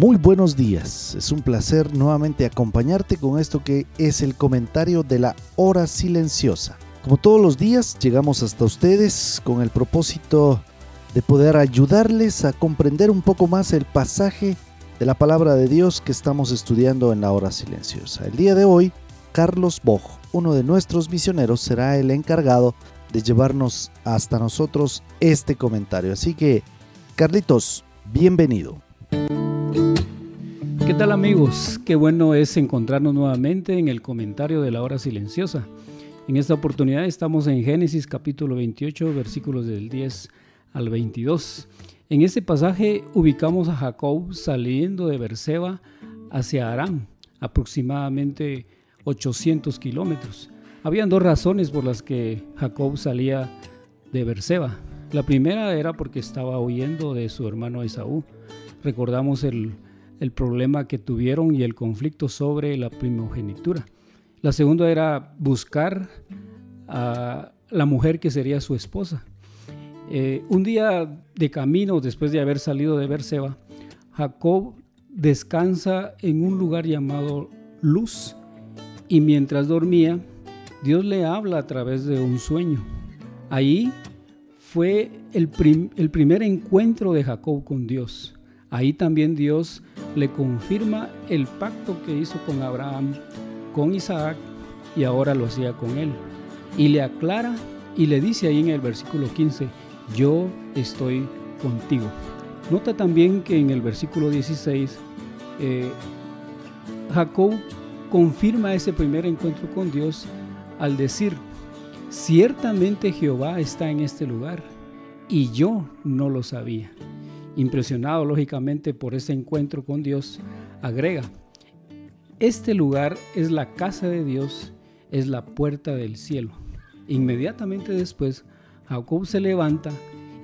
buenos días. Es un placer nuevamente acompañarte con esto que es el comentario de la hora silenciosa. Como todos los días, llegamos hasta ustedes con el propósito de poder ayudarles a comprender un poco más el pasaje de la palabra de Dios que estamos estudiando en la hora silenciosa. El día de hoy, Carlos Boj, uno de nuestros misioneros, será el encargado de llevarnos hasta nosotros este comentario. Así que, Carlitos, bienvenido. ¿Qué tal amigos? Qué bueno es encontrarnos nuevamente en el comentario de la hora silenciosa. En esta oportunidad estamos en Génesis capítulo 28 versículos del 10 al 22. En este pasaje ubicamos a Jacob saliendo de Berseba hacia Aram, aproximadamente 800 kilómetros. Habían dos razones por las que Jacob salía de Berseba. La primera era porque estaba huyendo de su hermano Esaú. Recordamos el, el problema que tuvieron y el conflicto sobre la primogenitura. La segunda era buscar a la mujer que sería su esposa. Eh, un día de camino, después de haber salido de Berseba, Jacob descansa en un lugar llamado Luz y mientras dormía, Dios le habla a través de un sueño. Ahí fue el, el primer encuentro de Jacob con Dios. Ahí también Dios le confirma el pacto que hizo con Abraham con Isaac y ahora lo hacía con él. Y le aclara y le dice ahí en el versículo 15, yo estoy contigo. Nota también que en el versículo 16, eh, Jacob confirma ese primer encuentro con Dios al decir, ciertamente Jehová está en este lugar y yo no lo sabía. Impresionado lógicamente por ese encuentro con Dios, agrega, este lugar es la casa de Dios, es la puerta del cielo. Inmediatamente después, Jacob se levanta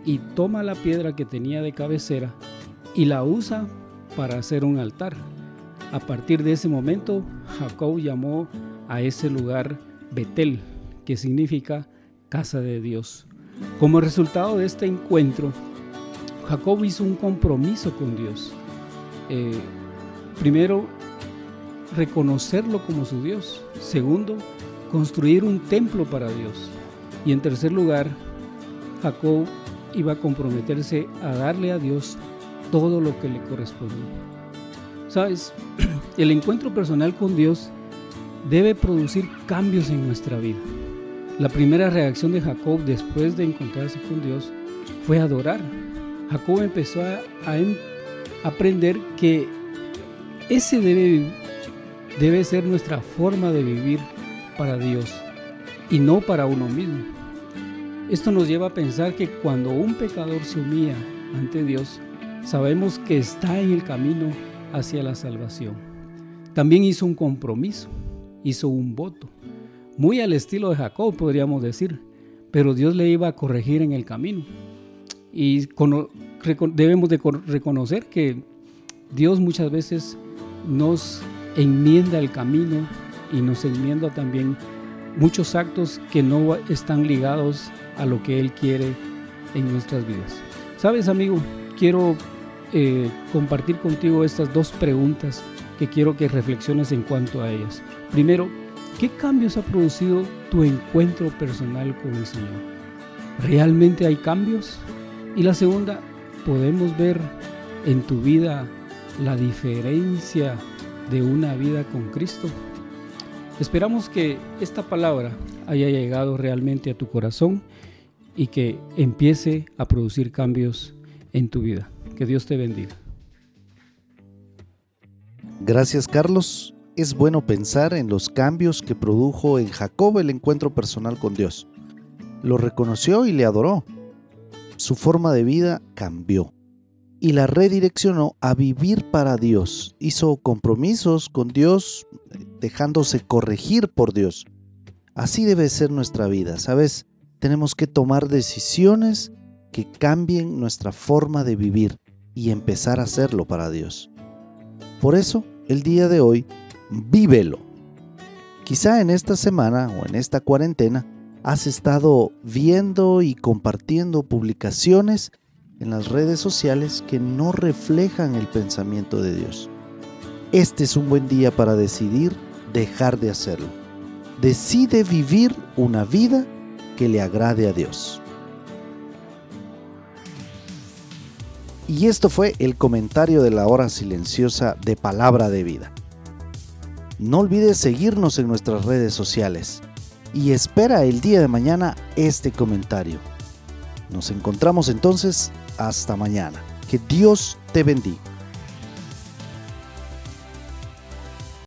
y toma la piedra que tenía de cabecera y la usa para hacer un altar. A partir de ese momento, Jacob llamó a ese lugar Betel, que significa casa de Dios. Como resultado de este encuentro, Jacob hizo un compromiso con Dios. Eh, primero, reconocerlo como su Dios. Segundo, construir un templo para Dios. Y en tercer lugar, Jacob iba a comprometerse a darle a Dios todo lo que le correspondía. Sabes, el encuentro personal con Dios debe producir cambios en nuestra vida. La primera reacción de Jacob después de encontrarse con Dios fue adorar. Jacob empezó a, em, aprender que ese debe debe ser nuestra forma de vivir para Dios y no para uno mismo. Esto nos lleva a pensar que cuando un pecador se humilla ante Dios, sabemos que está en el camino hacia la salvación. También hizo un compromiso, hizo un voto, muy al estilo de Jacob podríamos decir, pero Dios le iba a corregir en el camino. Y debemos de reconocer que Dios muchas veces nos enmienda el camino y nos enmienda también muchos actos que no están ligados a lo que Él quiere en nuestras vidas. Sabes, amigo, quiero eh, compartir contigo estas dos preguntas que quiero que reflexiones en cuanto a ellas. Primero, ¿qué cambios ha producido tu encuentro personal con el Señor? ¿Realmente hay cambios? Y la segunda, ¿podemos ver en tu vida la diferencia de una vida con Cristo. Esperamos que esta palabra haya llegado realmente a tu corazón y que empiece a producir cambios en tu vida. Que Dios te bendiga. Gracias Carlos. Es bueno pensar en los cambios que produjo en Jacob el encuentro personal con Dios. Lo reconoció y le adoró. Su forma de vida cambió y la redireccionó a vivir para Dios. Hizo compromisos con Dios, dejándose corregir por Dios. Así debe ser nuestra vida, ¿sabes? Tenemos que tomar decisiones que cambien nuestra forma de vivir y empezar a hacerlo para Dios. Por eso, el día de hoy, vívelo. Quizá en esta semana o en esta cuarentena has estado viendo y compartiendo publicaciones en las redes sociales que no reflejan el pensamiento de Dios. este es un buen día para decidir dejar de hacerlo. Decide vivir una vida que le agrade a Dios. Y esto fue el comentario de la hora silenciosa de Palabra de Vida. No olvides seguirnos en nuestras redes sociales y espera el día de mañana este comentario. Nos encontramos entonces hasta mañana. Que Dios te bendiga.